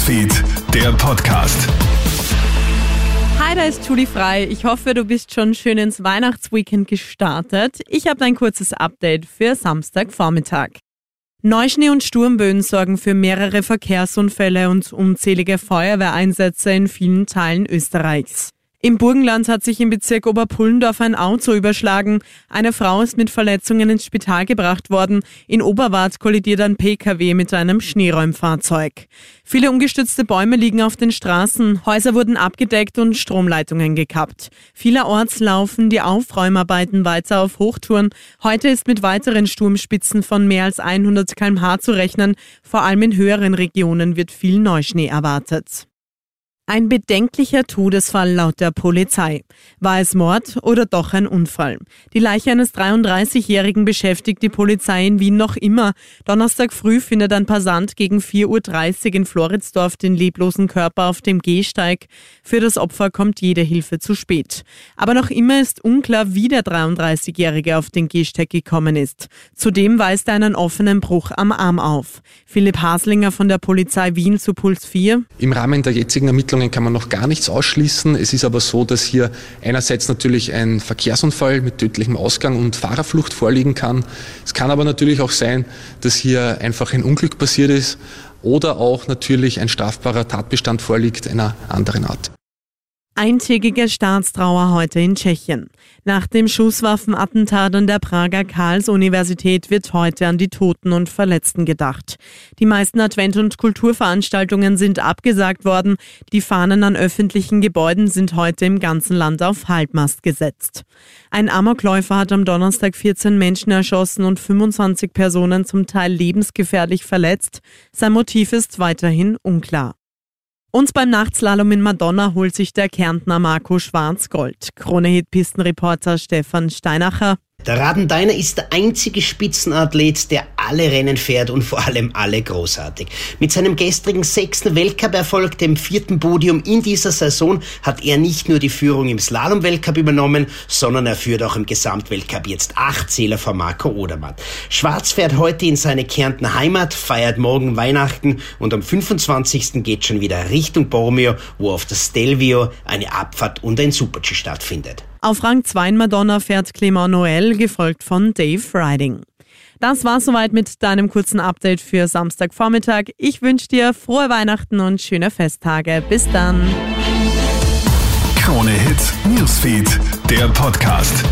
Newsfeed, der Podcast. Hi, da ist Julie Frei. Ich hoffe, du bist schon schön ins Weihnachtsweekend gestartet. Ich habe ein kurzes Update für Samstagvormittag. Neuschnee und Sturmböen sorgen für mehrere Verkehrsunfälle und unzählige Feuerwehreinsätze in vielen Teilen Österreichs. Im Burgenland hat sich im Bezirk Oberpullendorf ein Auto überschlagen. Eine Frau ist mit Verletzungen ins Spital gebracht worden. In Oberwart kollidiert ein Pkw mit einem Schneeräumfahrzeug. Viele umgestützte Bäume liegen auf den Straßen, Häuser wurden abgedeckt und Stromleitungen gekappt. Vielerorts laufen die Aufräumarbeiten weiter auf Hochtouren. Heute ist mit weiteren Sturmspitzen von mehr als 100 kmh zu rechnen. Vor allem in höheren Regionen wird viel Neuschnee erwartet. Ein bedenklicher Todesfall laut der Polizei. War es Mord oder doch ein Unfall? Die Leiche eines 33-Jährigen beschäftigt die Polizei in Wien noch immer. Donnerstag früh findet ein Passant gegen 4.30 Uhr in Floridsdorf den leblosen Körper auf dem Gehsteig. Für das Opfer kommt jede Hilfe zu spät. Aber noch immer ist unklar, wie der 33-Jährige auf den Gehsteig gekommen ist. Zudem weist er einen offenen Bruch am Arm auf. Philipp Haslinger von der Polizei Wien zu Puls 4. Im Rahmen der jetzigen Ermittlungen Verletzungen kann man noch gar nichts ausschließen. Es ist aber so, dass hier einerseits natürlich ein Verkehrsunfall mit tödlichem Ausgang und Fahrerflucht vorliegen kann. Es kann aber natürlich auch sein, dass hier einfach ein Unglück passiert ist oder auch natürlich ein strafbarer Tatbestand vorliegt einer anderen Art. Eintägige Staatstrauer heute in Tschechien. Nach dem Schusswaffenattentat an der Prager Karls-Universität wird heute an die Toten und Verletzten gedacht. Die meisten Advent- und Kulturveranstaltungen sind abgesagt worden. Die Fahnen an öffentlichen Gebäuden sind heute im ganzen Land auf Halbmast gesetzt. Ein Amokläufer hat am Donnerstag 14 Menschen erschossen und 25 Personen zum Teil lebensgefährlich verletzt. Sein Motiv ist weiterhin unklar. Und beim Nachtslalom in Madonna holt sich der Kärntner Marco Schwarz Gold. Krone-Hit-Pistenreporter Stefan Steinacher. Der Radendeiner ist der einzige Spitzenathlet, der alle Rennen fährt und vor allem alle großartig. Mit seinem gestrigen sechsten Weltcup-Erfolg, dem vierten Podium in dieser Saison, hat er nicht nur die Führung im Slalom-Weltcup übernommen, sondern er führt auch im Gesamtweltcup jetzt acht Zähler vor Marco Odermatt. Schwarz fährt heute in seine Kärntner Heimat, feiert morgen Weihnachten und am 25. geht schon wieder Richtung Bormio, wo auf der Stelvio eine Abfahrt und ein Super-G stattfindet. Auf Rang 2 in Madonna fährt Clément Noël, gefolgt von Dave Riding. Das war soweit mit deinem kurzen Update für Samstagvormittag. Ich wünsche dir frohe Weihnachten und schöne Festtage. Bis dann. Krone Hits, Newsfeed, der Podcast.